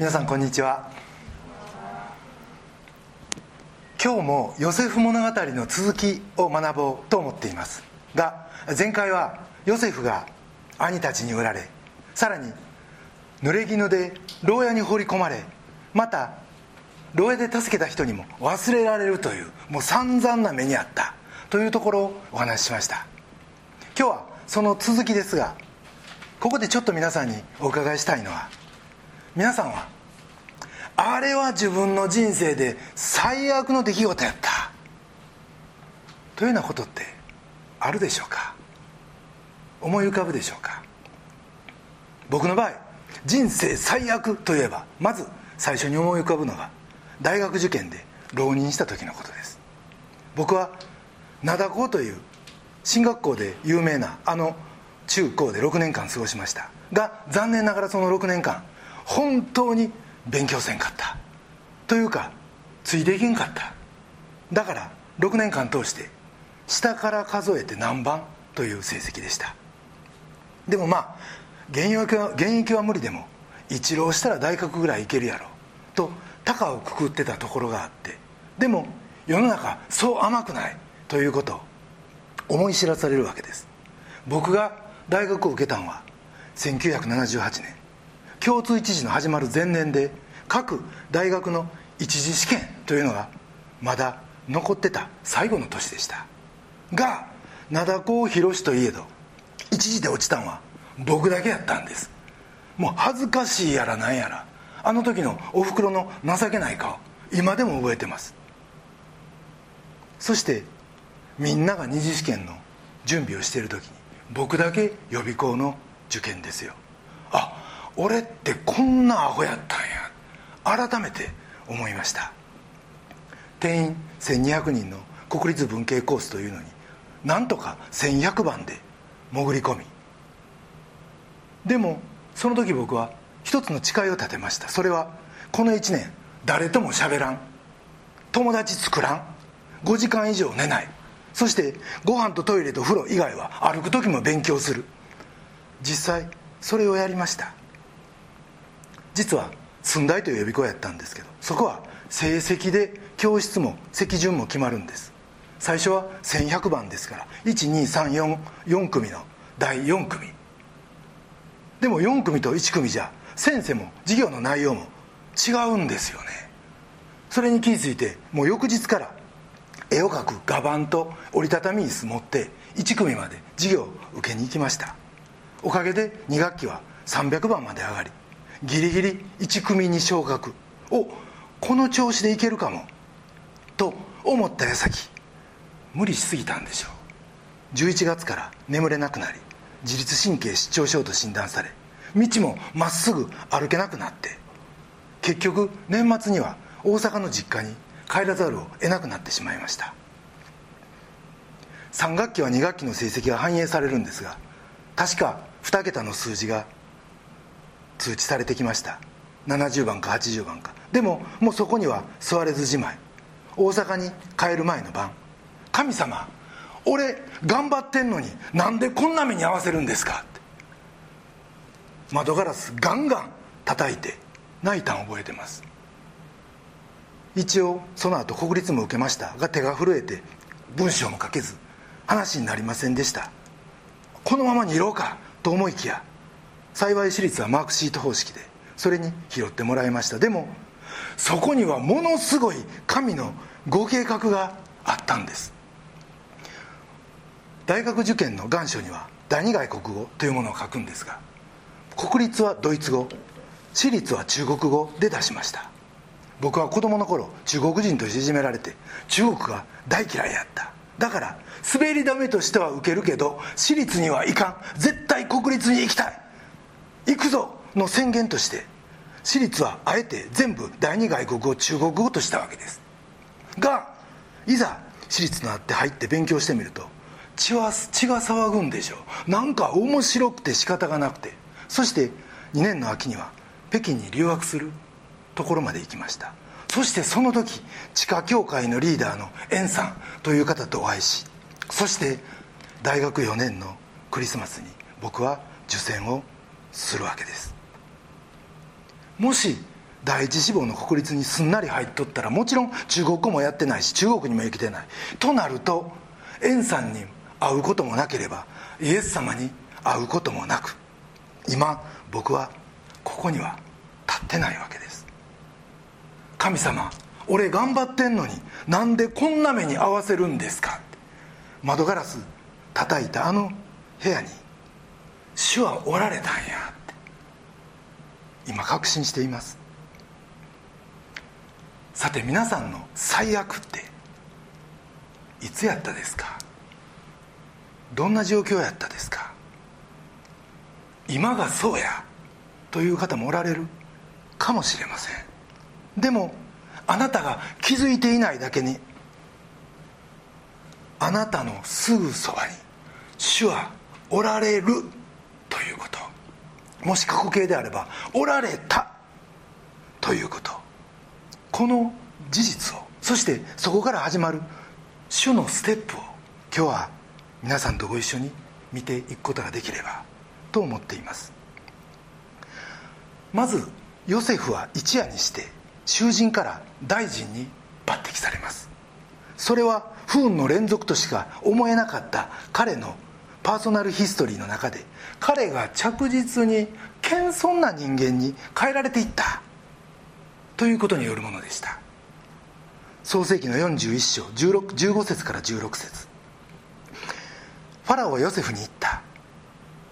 皆さんこんにちは。今日もヨセフ物語の続きを学ぼうと思っています。が前回はヨセフが兄たちに売られさらに濡れ衣で牢屋に放り込まれまた牢屋で助けた人にも忘れられるというもう散々な目にあったというところをお話ししました。今日はその続きですがここでちょっと皆さんにお伺いしたいのは皆さんはあれは自分の人生で最悪の出来事やった。というようなことってあるでしょうか？思い浮かぶでしょうか？僕の場合人生最悪といえばまず最初に思い浮かぶのが大学受験で浪人した時のことです。僕は灘高という進学校で有名なあの中高で6年間過ごしました。が残念ながらその6年間本当に勉強せんかった。というかついていけんかった。だから6年間通して下から数えて何番？という成績でした。でもまあ現役は現役は無理でも一浪したら大学ぐらい行けるやろ。と高をくくってたところがあって。でも世の中そう甘くない。ということを思い知らされるわけです。僕が大学を受けたのは1978年。共通一次の始まる前年で各大学の一次試験というのがまだ残ってた最後の年でした。が灘高広しといえど一時で落ちたんは僕だけやったんです。もう恥ずかしいやらなんやらあの時のおふくろの情けない顔今でも覚えてます。そしてみんなが二次試験の準備をしている時に僕だけ予備校の受験ですよ。あ俺ってこんなアホやったんや。改めて思いました。定員1200人の国立文系コースというのになんとか1100番で潜り込み。でもその時僕は一つの誓いを立てました。それはこの1年誰とも喋らん。友達作らん。5時間以上寝ない。そしてご飯とトイレと風呂以外は歩く時も勉強する。実際それをやりました。実は寸大という予備校やったんですけどそこは成績で教室も席順も決まるんです。最初は1100番ですから12344組の第4組。でも4組と1組じゃ先生も授業の内容も違うんですよね。それに気づいてもう翌日から絵を描く画板と折りたたみ椅子持って1組まで授業を受けに行きました。おかげで2学期は300番まで上がりギリギリ1組に昇格。おこの調子でいけるかも。と思った矢先。無理しすぎたんでしょう。11月から眠れなくなり自律神経失調症と診断され道もまっすぐ歩けなくなって結局年末には大阪の実家に帰らざるを得なくなってしまいました。3学期は2学期の成績が反映されるんですが確か2桁の数字が通知されてきました。70番か80番か。でももうそこには座れずじまい。大阪に帰る前の晩。神様俺頑張ってんのになんでこんな目に遭わせるんですか？って。窓ガラスガンガン叩いて泣いたん覚えてます。一応その後国立も受けました。が手が震えて文章も書けず話になりませんでした。このままにいろうかと思いきや幸い私立はマークシート方式でそれに拾ってもらいました。でもそこにはものすごい神のご計画があったんです。大学受験の願書には第二外国語というものを書くんですが国立はドイツ語私立は中国語で出しました。僕は子供の頃中国人としていじめられて中国が大嫌いやった。だから滑り止めとしては受けるけど私立にはいかん。絶対国立に行きたい。行くぞの宣言として私立はあえて全部第二外国語中国語としたわけです。がいざ私立のあって入って勉強してみると血は血が騒ぐんでしょう。なんか面白くて仕方がなくて。そして2年の秋には北京に留学するところまで行きました。そしてその時地下協会のリーダーの円さんという方とお会いしそして大学4年のクリスマスに僕は受験をするわけです。もし第一志望の国立にすんなり入っとったらもちろん中国語もやってないし中国にも行けてない。となると円さんに会うこともなければイエス様に会うこともなく今僕はここには立ってないわけです。神様俺頑張ってんのになんでこんな目に合わせるんですか窓ガラス叩いたあの部屋に主はおられたんやって。今確信しています。さて皆さんの最悪っていつやったですか？どんな状況やったですか？今がそうやという方もおられる？かもしれません。でもあなたが気づいていないだけにあなたのすぐそばに主はおられる。ということ。もし過去形であればおられた。ということ。この事実を。そしてそこから始まる。主のステップを。今日は皆さんとご一緒に見ていくことができれば。と思っています。まずヨセフは一夜にして囚人から大臣に抜擢されます。それは不運の連続としか思えなかった彼のパーソナルヒストリーの中で彼が着実に謙遜な人間に変えられていった。ということによるものでした。創世紀の41章15節から16節。ファラオはヨセフに言った。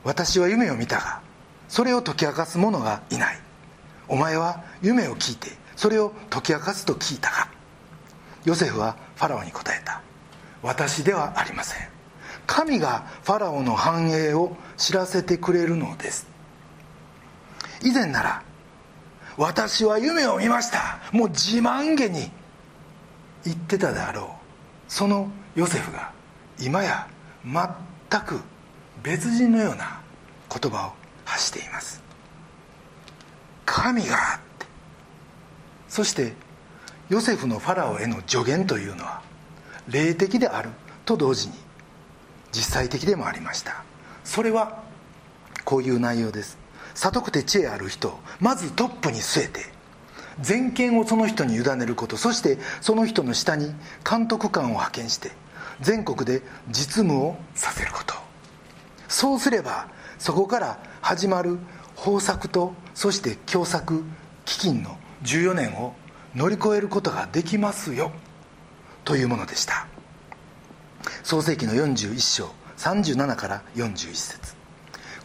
私は夢を見たがそれを解き明かす者がいない。お前は夢を聞いてそれを解き明かすと聞いたがヨセフはファラオに答えた。私ではありません。神がファラオの繁栄を知らせてくれるのです。以前なら私は夢を見ました。もう自慢げに言ってたであろう。そのヨセフが今や全く別人のような言葉を発しています。神がって。そしてヨセフのファラオへの助言というのは霊的であると同時に実際的でもありました。それはこういう内容です。悟くて知恵ある人まずトップに据えて全権をその人に委ねることそしてその人の下に監督官を派遣して全国で実務をさせること。そうすればそこから始まる豊作とそして凶作飢饉の14年を乗り越えることができますよ。というものでした。創世紀の41章37から41節。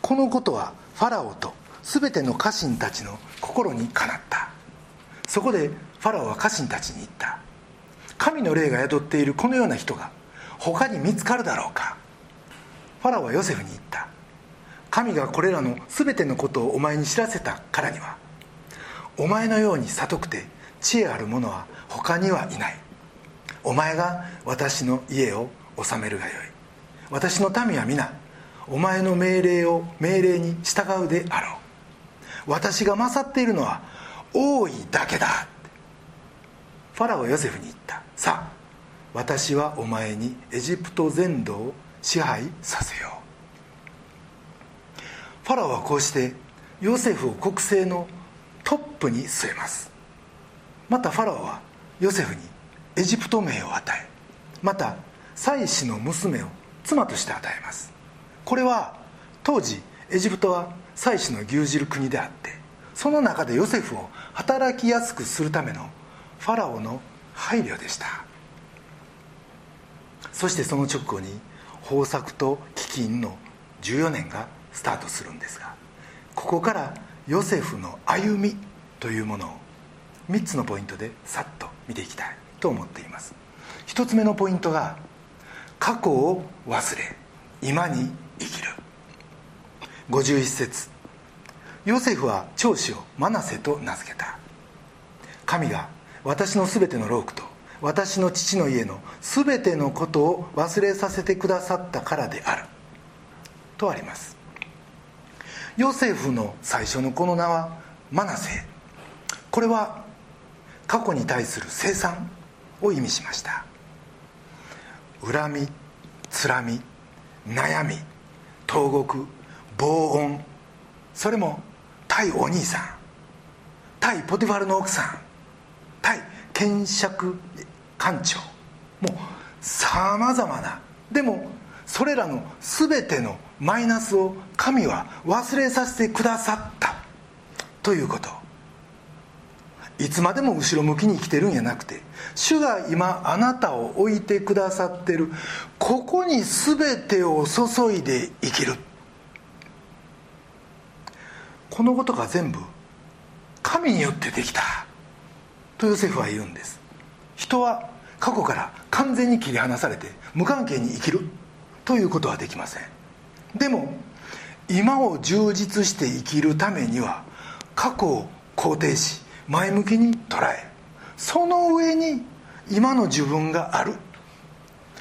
このことはファラオと全ての家臣たちの心にかなった。そこでファラオは家臣たちに言った。神の霊が宿っているこのような人が他に見つかるだろうか。ファラオはヨセフに言った。神がこれらの全てのことをお前に知らせたからには。お前のように悟くて知恵ある者は他にはいない。お前が私の家を治めるがよい。私の民は皆お前の命令を命令に従うであろう。私が勝っているのは多いだけだ。ファラオヨセフに言った。さあ私はお前にエジプト全土を支配させよう。ファラオはこうしてヨセフを国政のトップに据えます。またファラオはヨセフにエジプト名を与えまた妻子の娘を妻として与えます。これは当時エジプトは妻子の牛耳る国であってその中でヨセフを働きやすくするためのファラオの配慮でした。そしてその直後に豊作と飢饉の14年がスタートするんですがここからヨセフの歩みというものを3つのポイントでさっと見ていきたいと思っています。1つ目のポイントが過去を忘れ今に生きる。51節。ヨセフは長子をマナセと名付けた。神が私のすべての労苦と私の父の家のすべてのことを忘れさせてくださったからである。とあります。ヨセフの最初のこの名はマナセ。これは過去に対する生産を意味しました。恨みつらみ悩み投獄防音それも対お兄さん対ポティファルの奥さん対検釈官庁もうさまざまなでもそれらの全てのマイナスを神は忘れさせてくださった。ということ。いつまでも後ろ向きに生きてるんやなくて主が今あなたを置いてくださってるここに全てを注いで生きる。このことが全部神によってできた。とヨセフは言うんです。人は過去から完全に切り離されて無関係に生きる。ということはできません。でも今を充実して生きるためには過去を肯定し前向きに捉えその上に今の自分がある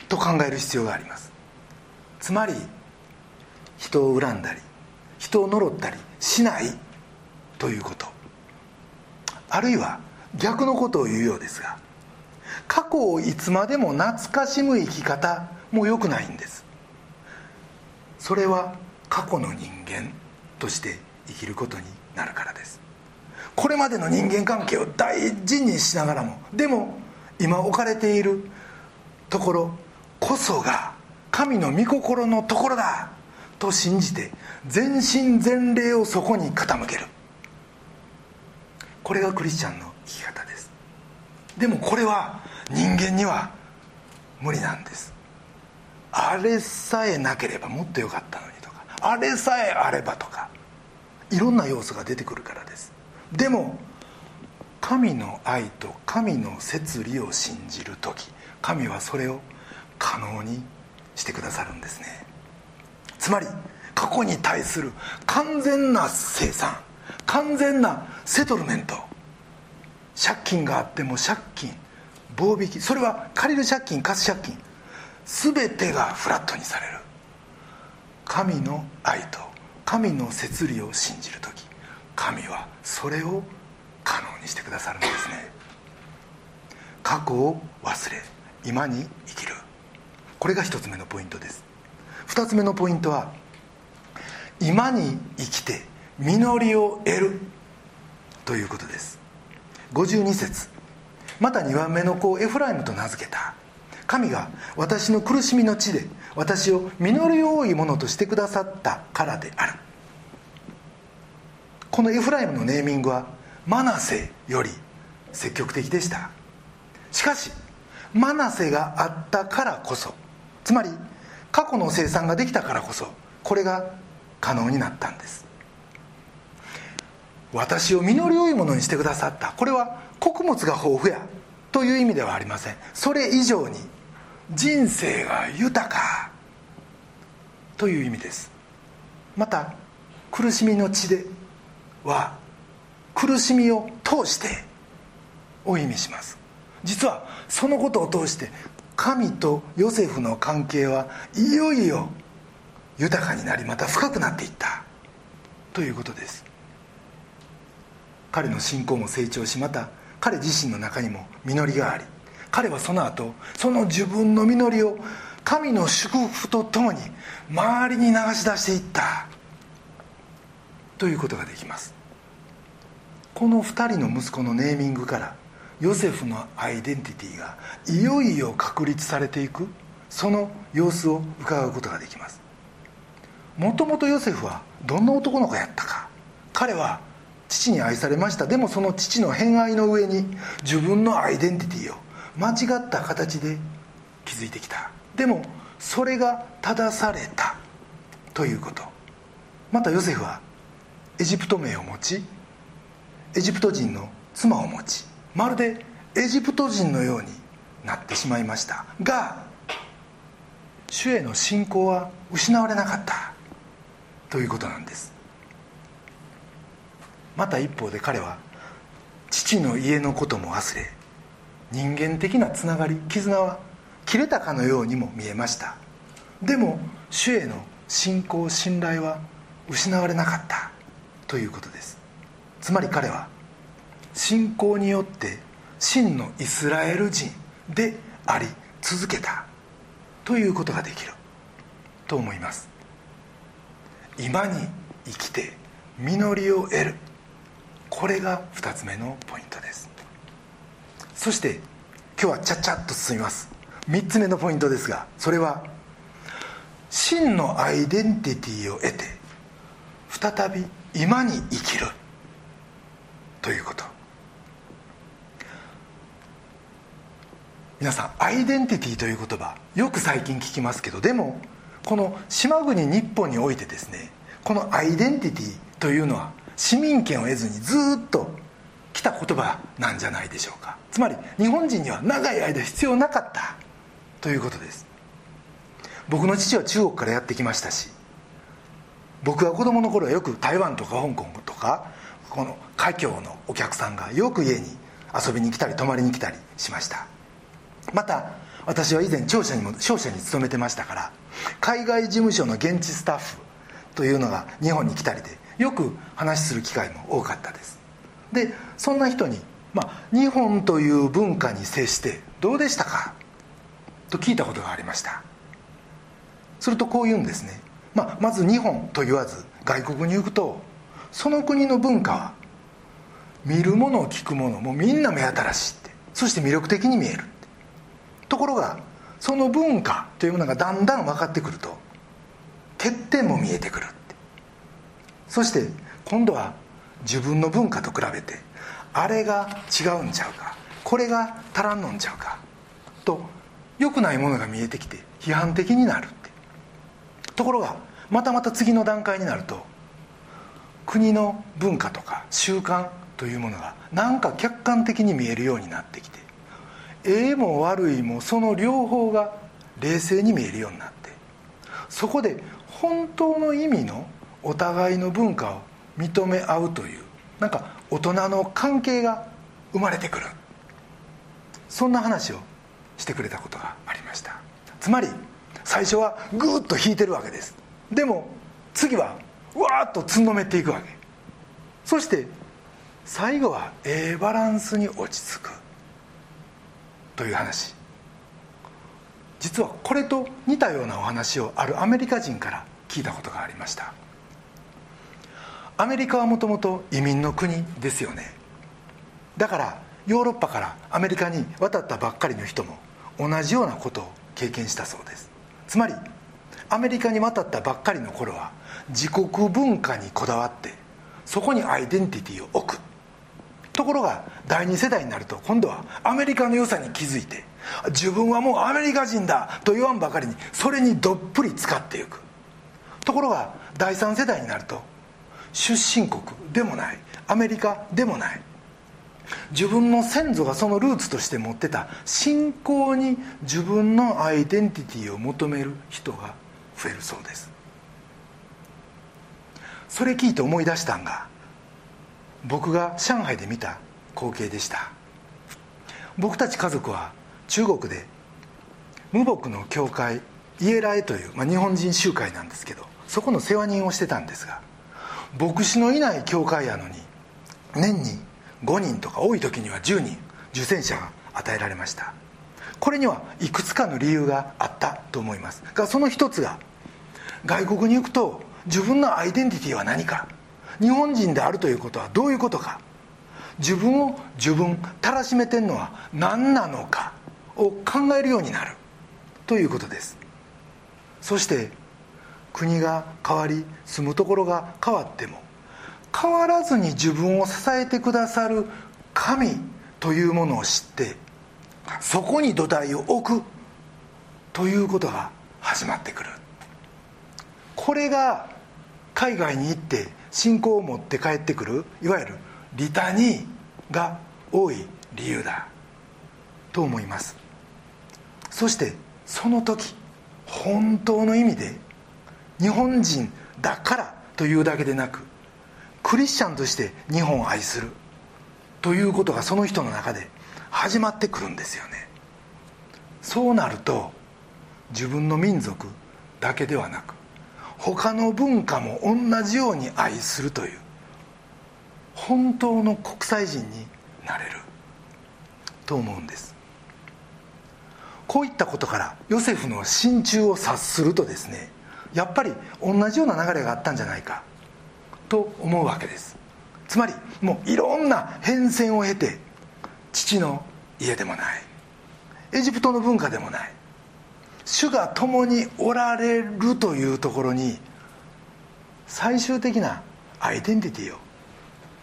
と考える必要があります。つまり人を恨んだり人を呪ったりしないということ。あるいは逆のことを言うようですが過去をいつまでも懐かしむ生き方も良くないんです。それは過去の人間として生きることになるからです。これまでの人間関係を大事にしながらもでも今置かれているところこそが神の御心のところだと信じて全身全霊をそこに傾ける。これがクリスチャンの生き方です。でもこれは人間には無理なんです。あれさえなければもっとよかったのにとかあれさえあればとかいろんな要素が出てくるからです。でも神の愛と神の摂理を信じる時神はそれを可能にしてくださるんですね。つまり過去に対する完全な生産完全なセトルメント借金があっても借金棒引きそれは借りる借金貸す借金全てがフラットにされる。神の愛と神の摂理を信じる時神はそれを可能にしてくださるんですね。過去を忘れ今に生きる。これが一つ目のポイントです。二つ目のポイントは今に生きて実りを得る。ということです。52節。また2番目の子をエフライムと名付けた。神が私の苦しみの地で私を実り多いものとしてくださったからである。このエフライムのネーミングはマナセより積極的でした。しかしマナセがあったからこそつまり過去の生産ができたからこそこれが可能になったんです。私を実り良いものにしてくださった。これは穀物が豊富やという意味ではありません。それ以上に人生が豊かという意味です。また苦しみの地では苦しみを通してを意味します。実はそのことを通して神とヨセフの関係はいよいよ豊かになりまた深くなっていった。ということです。彼の信仰も成長しまた彼自身の中にも実りがあり彼はその後その自分の実りを神の祝福とともに周りに流し出していった。ということができます。この2人の息子のネーミングからヨセフのアイデンティティがいよいよ確立されていくその様子を伺うことができます。もともとヨセフはどんな男の子やったか彼は父に愛されました。でもその父の偏愛の上に自分のアイデンティティを間違った形で築いてきた。でもそれが正されたということ。またヨセフはエジプト名を持ちエジプト人の妻を持ちまるでエジプト人のようになってしまいました。が主への信仰は失われなかった。ということなんです。また一方で彼は父の家のことも忘れ人間的なつながり絆は切れたかのようにも見えました。でも主への信仰信頼は失われなかった。ということです。つまり彼は信仰によって真のイスラエル人であり続けた。ということができる。と思います。今に生きて実りを得る。これが2つ目のポイントです。そして今日はちゃっちゃっと進みます。3つ目のポイントですがそれは真のアイデンティティを得て再び今に生きるということ。皆さんアイデンティティという言葉よく最近聞きますけどでもこの島国日本においてですねこのアイデンティティというのは市民権を得ずにずっと来た言葉なんじゃないでしょうか。つまり日本人には長い間必要なかったということです。僕の父は中国からやってきましたし僕が子供の頃はよく台湾とか香港とかこの華僑のお客さんがよく家に遊びに来たり泊まりに来たりしました。また私は以前庁舎にも商社に勤めてましたから海外事務所の現地スタッフというのが日本に来たりでよく話する機会も多かったです。でそんな人に、まあ、日本という文化に接してどうでしたか？と聞いたことがありました。するとこう言うんですね、まあ、まず日本と言わず外国に行くとその国の文化は見るもの聞くものもみんな目新しいってそして魅力的に見えるところがその文化というものがだんだん分かってくると欠点も見えてくるて。そして今度は自分の文化と比べてあれが違うんちゃうかこれが足らんのんちゃうかと良くないものが見えてきて批判的になる。ところがまたまた次の段階になると国の文化とか習慣というものがなんか客観的に見えるようになってきてええも悪いもその両方が冷静に見えるようになってそこで本当の意味のお互いの文化を認め合うというなんか大人の関係が生まれてくる。そんな話をしてくれたことがありました。つまり最初はグーッと引いてるわけです。でも次はわーっとつんのめっていくわけ。そして最後はええバランスに落ち着く。という話。実はこれと似たようなお話をあるアメリカ人から聞いたことがありました。アメリカはもともと移民の国ですよね。だからヨーロッパからアメリカに渡ったばっかりの人も同じようなことを経験したそうです。つまりアメリカに渡ったばっかりの頃は自国文化にこだわってそこにアイデンティティを置く。ところが第二世代になると今度はアメリカの良さに気づいて自分はもうアメリカ人だと言わんばかりにそれにどっぷり使っていく。ところが第三世代になると出身国でもないアメリカでもない自分の先祖がそのルーツとして持ってた信仰に自分のアイデンティティを求める人が増えるそうです。それ聞いて思い出したんが僕が上海で見た光景でした。僕たち家族は中国で無牧の教会イエラエという、まあ、日本人集会なんですけどそこの世話人をしてたんですが牧師のいない教会やのに年に5人とか多い時には10人受選者が与えられました。これにはいくつかの理由があったと思います。がその一つが外国に行くと自分のアイデンティティは何か日本人であるということはどういうことか自分を自分たらしめてんのは何なのかを考えるようになるということです。そして国が変わり住むところが変わっても変わらずに自分を支えてくださる神というものを知ってそこに土台を置くということが始まってくる。これが海外に行って信仰を持って帰ってくるいわゆるリタニーが多い理由だ。と思います。そしてその時本当の意味で日本人だからというだけでなくクリスチャンとして日本を愛する。ということがその人の中で始まってくるんですよね。そうなると自分の民族だけではなく他の文化も同じように愛するという本当の国際人になれる。と思うんです。こういったことからヨセフの心中を察するとですねやっぱり同じような流れがあったんじゃないか。と思うわけです。つまりもういろんな変遷を経て父の家でもない。エジプトの文化でもない。主が共におられるというところに最終的なアイデンティティを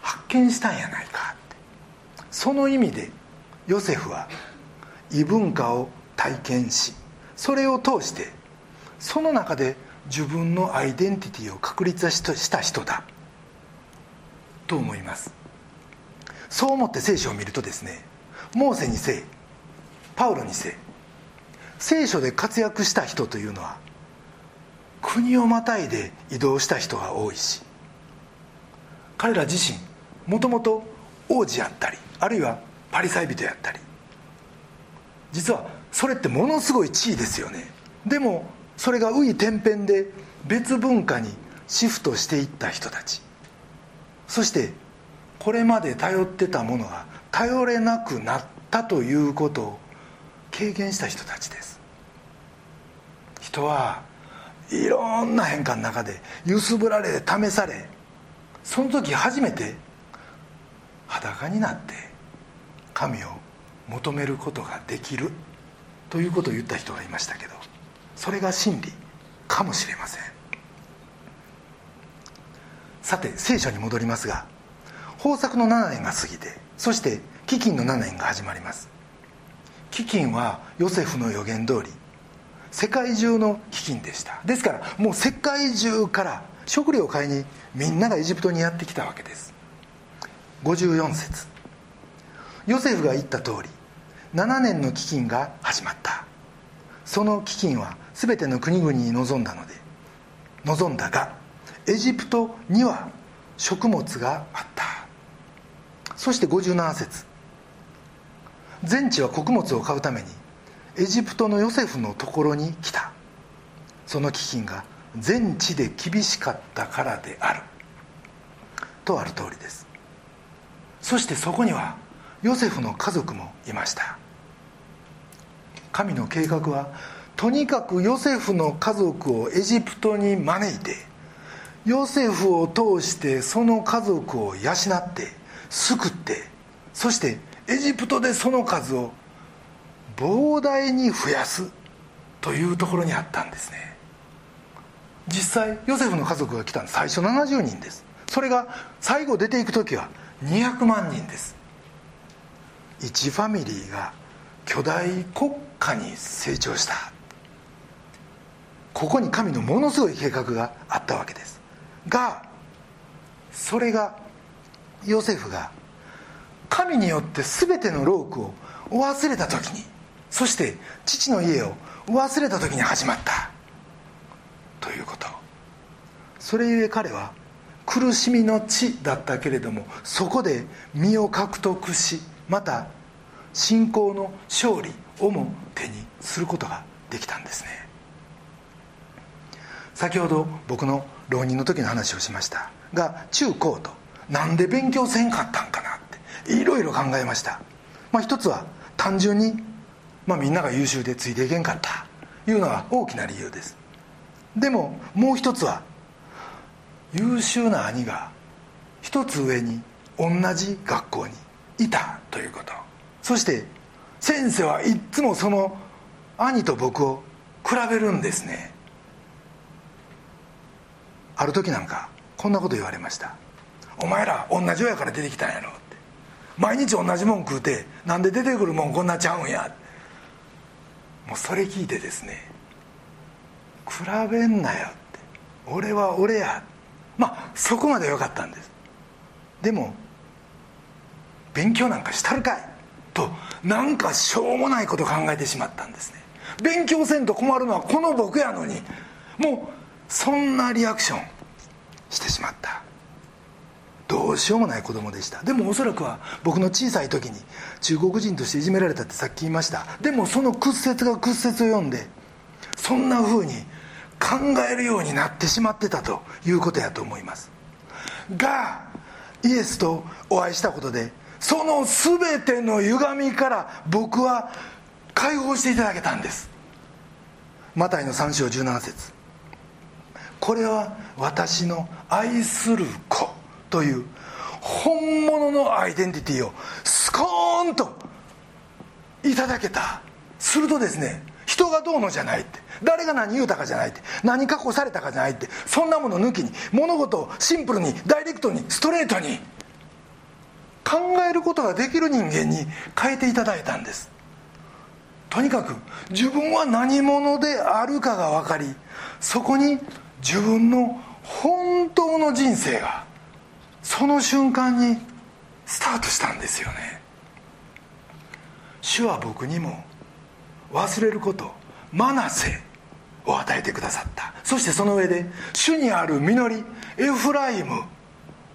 発見したんやないかって。その意味でヨセフは異文化を体験しそれを通してその中で自分のアイデンティティを確立した人だ。と思います。そう思って聖書を見るとですねモーセにせいパウロにせい聖書で活躍した人というのは国をまたいで移動した人が多いし彼ら自身もともと王子やったりあるいはパリサイ人やったり実はそれってものすごい地位ですよね。でもそれが紆余天変で別文化にシフトしていった人たち。そしてこれまで頼ってたものが頼れなくなったということを経験した人たちです。人はいろんな変化の中で揺すぶられ試されその時初めて裸になって神を求めることができるということを言った人がいましたけどそれが真理かもしれません。さて聖書に戻りますが豊作の7年が過ぎてそして飢饉の7年が始まります。飢饉はヨセフの予言通り世界中の飢饉でした。ですからもう世界中から食料を買いにみんながエジプトにやってきたわけです。54節。ヨセフが言った通り7年の飢饉が始まった。その飢饉は全ての国々に望んだので望んだがエジプトには食物があった。そして57節。全地は穀物を買うためにエジプトのヨセフのところに来た。その飢饉が全地で厳しかったからである。とある通りです。そしてそこにはヨセフの家族もいました。神の計画はとにかくヨセフの家族をエジプトに招いてヨセフを通してその家族を養って救ってそしてエジプトでその数を膨大に増やすというところにあったんですね。実際ヨセフの家族が来たの最初70人です。それが最後出ていく時は200万人です。1ファミリーが巨大国家に成長した。ここに神のものすごい計画があったわけです。がそれがヨセフが神によって全てのロークを忘れた時にそして父の家を忘れた時に始まった。ということ。それゆえ彼は苦しみの地だったけれどもそこで身を獲得しまた信仰の勝利をも手にすることができたんですね。先ほど僕の浪人の時の話をしました。が中高となんで勉強せんかったんかなっていろいろ考えました。まあ一つは単純に、まあ、みんなが優秀でついていけんかったいうのが大きな理由です。でももう一つは優秀な兄が一つ上に同じ学校にいたということ。そして先生はいつもその兄と僕を比べるんですね。ある時なんかこんなこと言われました「お前ら同じ親から出てきたんやろ」って。毎日同じもん食うてなんで出てくるもんこんなちゃうんやもうそれ聞いてですね比べんなよって。俺は俺やまあそこまでよかったんです。でも勉強なんかしたるかい。となんかしょうもないこと考えてしまったんですね。勉強せんと困るのはこの僕やのに。もうそんなリアクションしてしまった。どうしようもない子供でした。でもおそらくは僕の小さい時に中国人としていじめられたってさっき言いました。でもその屈折が屈折を読んでそんな風に考えるようになってしまってたということやと思います。がイエスとお会いしたことでその全ての歪みから僕は解放していただけたんです。マタイの3章17節。これは私の愛する子という本物のアイデンティティをスコーンといただけた。するとですね人がどうのじゃないって誰が何言うたかじゃないって何確保されたかじゃないってそんなもの抜きに物事をシンプルにダイレクトにストレートに考えることができる人間に変えていただいたんです。とにかく自分は何者であるかが分かりそこに自分の本当の人生がその瞬間にスタートしたんですよね。主は僕にも忘れることマナセを与えてくださった。そしてその上で主にある実りエフライム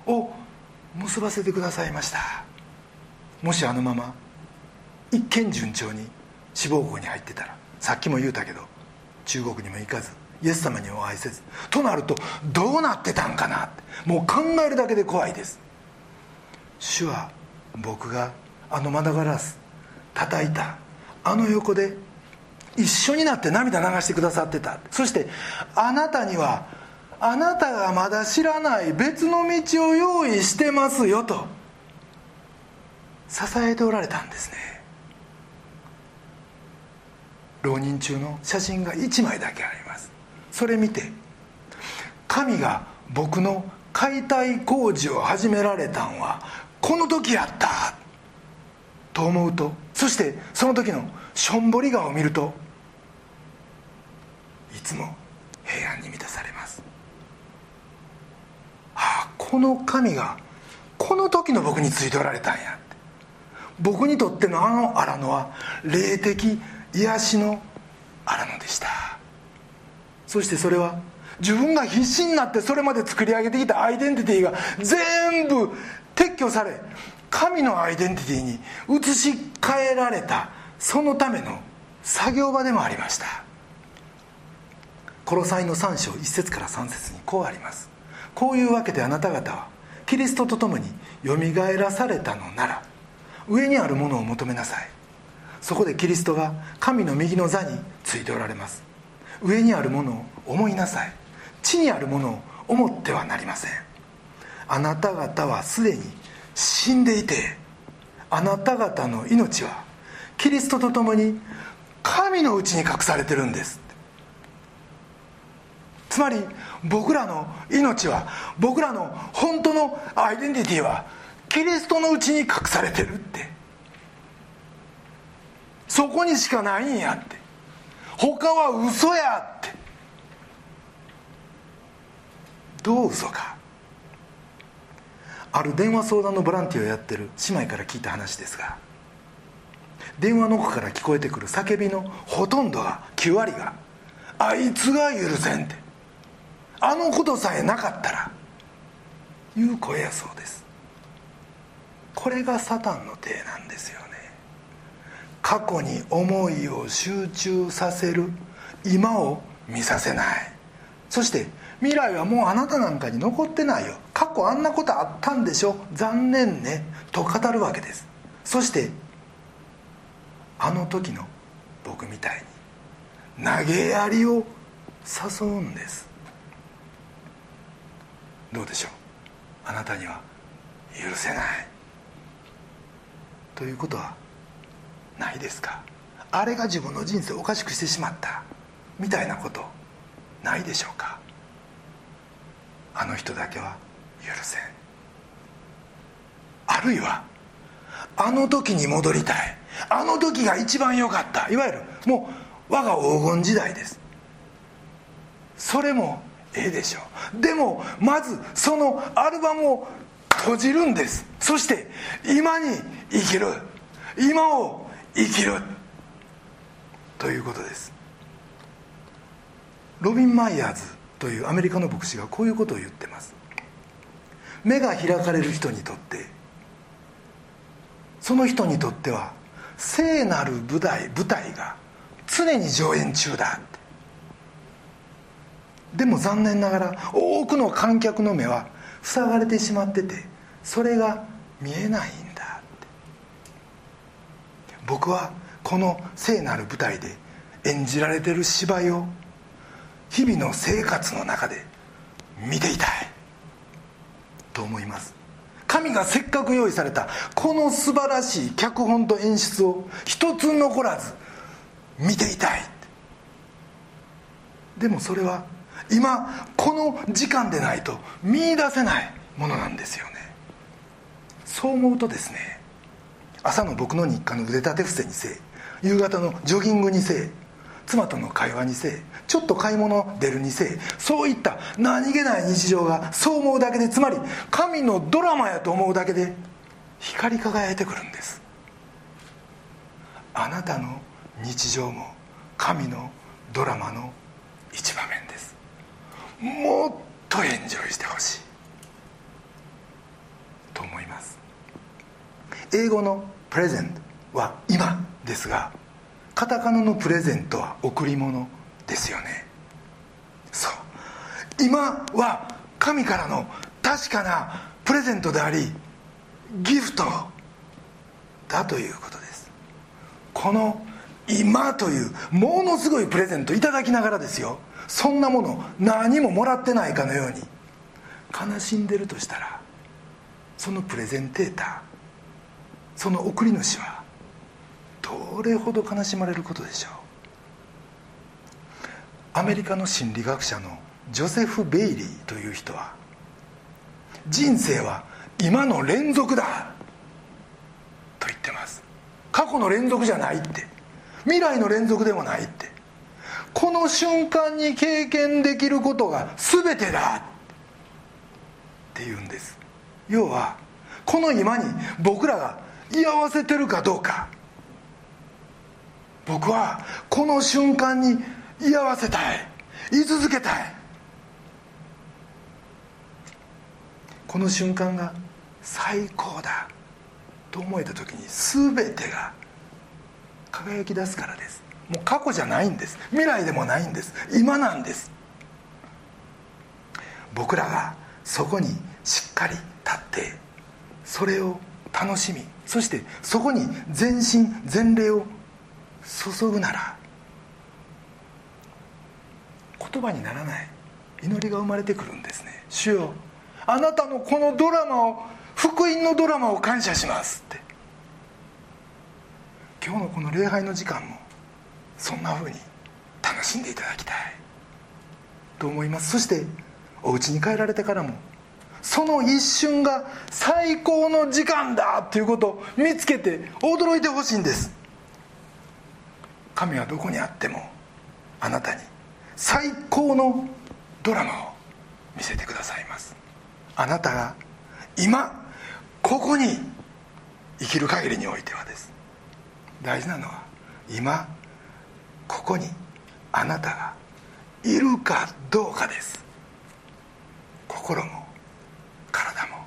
を結ばせてくださいました。もしあのまま一見順調に志望校に入ってたらさっきも言うたけど中国にも行かずイエス様にお会いせずとなるとどうなってたんかなって。もう考えるだけで怖いです。主は僕があのマダガラス叩いたあの横で一緒になって涙流してくださってた。そしてあなたにはあなたがまだ知らない別の道を用意してますよと支えておられたんですね。浪人中の写真が1枚だけあります。それ見て神が僕の解体工事を始められたんはこの時やったと思うとそしてその時のしょんぼり顔を見るといつも平安に満たされます。ああこの神がこの時の僕についておられたんや。僕にとってのあの荒野は霊的癒しの荒野でした。そしてそれは自分が必死になってそれまで作り上げてきたアイデンティティが全部撤去され神のアイデンティティに移し替えられたそのための作業場でもありました。コロサイの3章1節から3節にこうあります。こういうわけであなた方はキリストと共によみがえらされたのなら上にあるものを求めなさい。そこでキリストが神の右の座についておられます。上にあるものを思いなさい。地にあるものを思ってはなりません。あなた方はすでに死んでいてあなた方の命はキリストと共に神のうちに隠されてるんです。つまり僕らの命は僕らの本当のアイデンティティはキリストのうちに隠されてるって。そこにしかないんやって。他は嘘やって。どう嘘か。ある電話相談のボランティアをやってる姉妹から聞いた話ですが電話の奥から聞こえてくる叫びのほとんどが9割が「あいつが許せん」って。あのことさえなかったらいう声やそうです。これがサタンの手なんですよね。過去に思いを集中させる今を見させない。そして未来はもうあなたなんかに残ってないよ。過去あんなことあったんでしょ。残念ね。と語るわけです。そしてあの時の僕みたいに投げやりを誘うんです。どうでしょう？あなたには許せない。ということはないですか？あれが自分の人生をおかしくしてしまった。みたいなこと。ないでしょうか？あの人だけは。許せん。あるいはあの時に戻りたい。あの時が一番良かった。いわゆるもう我が黄金時代です。それもええでしょう。でもまずそのアルバムを閉じるんです。そして今に生きる。今を生きるということです。ロビン・マイヤーズというアメリカの牧師がこういうことを言ってます。目が開かれる人にとってその人にとっては聖なる舞台舞台が常に上演中だ。でも残念ながら多くの観客の目は塞がれてしまっててそれが見えない。ん僕はこの聖なる舞台で演じられてる芝居を日々の生活の中で見ていたい。と思います。神がせっかく用意されたこの素晴らしい脚本と演出を一つ残らず見ていたい。でもそれは今この時間でないと見出せないものなんですよね。そう思うとですね朝の僕の日課の腕立て伏せにせえ夕方のジョギングにせえ妻との会話にせえちょっと買い物出るにせえそういった何気ない日常がそう思うだけでつまり神のドラマやと思うだけで光り輝いてくるんです。あなたの日常も神のドラマの一場面です。もっとエンジョイしてほしい。と思います。英語のプレゼントは今ですがカタカナのプレゼントは贈り物ですよね。そう。今は神からの確かなプレゼントでありギフトだということです。この今というものすごいプレゼントいただきながらですよ。そんなもの何ももらってないかのように悲しんでるとしたらそのプレゼンテーターその送り主はどれほど悲しまれることでしょう？アメリカの心理学者のジョセフ・ベイリーという人は人生は今の連続だ！と言ってます。過去の連続じゃないって。未来の連続でもないって。この瞬間に経験できることが全てだ！って言うんです。要はこの今に僕らが居合わせてるかどうか。僕はこの瞬間に居合わせたい。居続けたい。この瞬間が最高だ。と思えた時に全てが輝き出すからです。もう過去じゃないんです。未来でもないんです。今なんです。僕らがそこにしっかり立ってそれを楽しみそしてそこに全身全霊を注ぐなら言葉にならない祈りが生まれてくるんですね。主よあなたのこのドラマを福音のドラマを感謝しますって。今日のこの礼拝の時間もそんなふうに楽しんでいただきたいと思います。そしてお家に帰られてからもその一瞬が最高の時間だということを見つけて驚いてほしいんです。神はどこにあってもあなたに最高のドラマを見せてくださいます。あなたが今ここに生きる限りにおいてはです。大事なのは今ここにあなたがいるかどうかです。心も体も。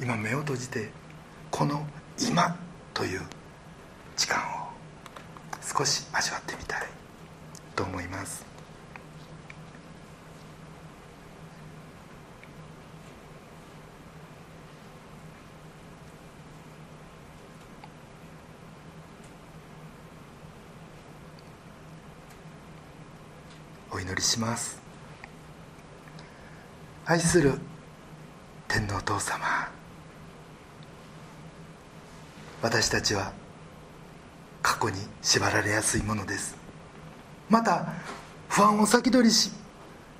今目を閉じてこの今という時間を少し味わってみたいと思います。お祈りします。愛する天皇父様。私たちは過去に縛られやすいものです。また不安を先取りし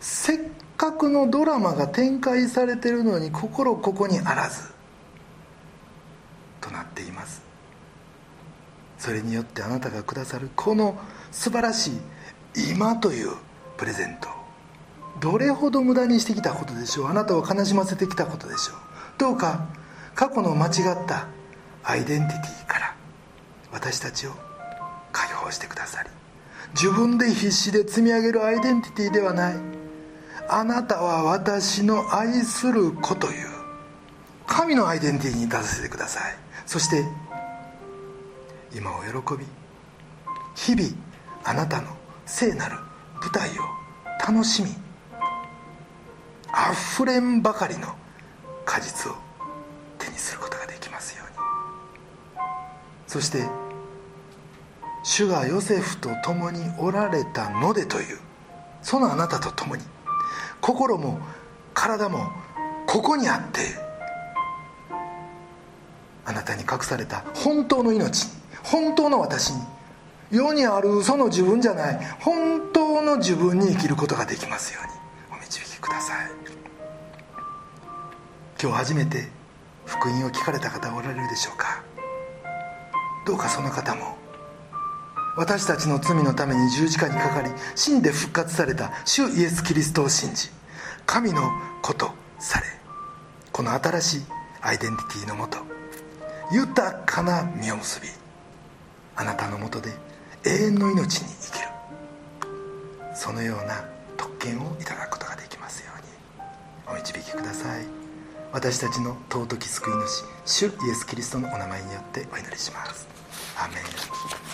せっかくのドラマが展開されてるのに心ここにあらずとなっています。それによってあなたがくださるこの素晴らしい今というプレゼントどれほど無駄にしてきたことでしょう？あなたを悲しませてきたことでしょう？どうか過去の間違ったアイデンティティから私たちを解放してくださり自分で必死で積み上げるアイデンティティではない。あなたは私の愛する子という神のアイデンティティに立たせてください。そして今を喜び日々あなたの聖なる舞台を楽しみあふれんばかりの果実を手にすることができますように。そして主がヨセフと共におられたのでというそのあなたと共に心も体もここにあってあなたに隠された本当の命本当の私に世にある嘘の自分じゃない本当の自分に生きることができますように。今日初めて福音を聞かれた方おられるでしょうか？どうかその方も。私たちの罪のために十字架にかかり死んで復活された主イエス・キリストを信じ神の子とされこの新しいアイデンティティのもと豊かな実を結びあなたのもとで永遠の命に生きる。そのような特権をいただくことができますように。お導きください。私たちの尊き救い主主イエス・キリストのお名前によってお祈りします。アメン。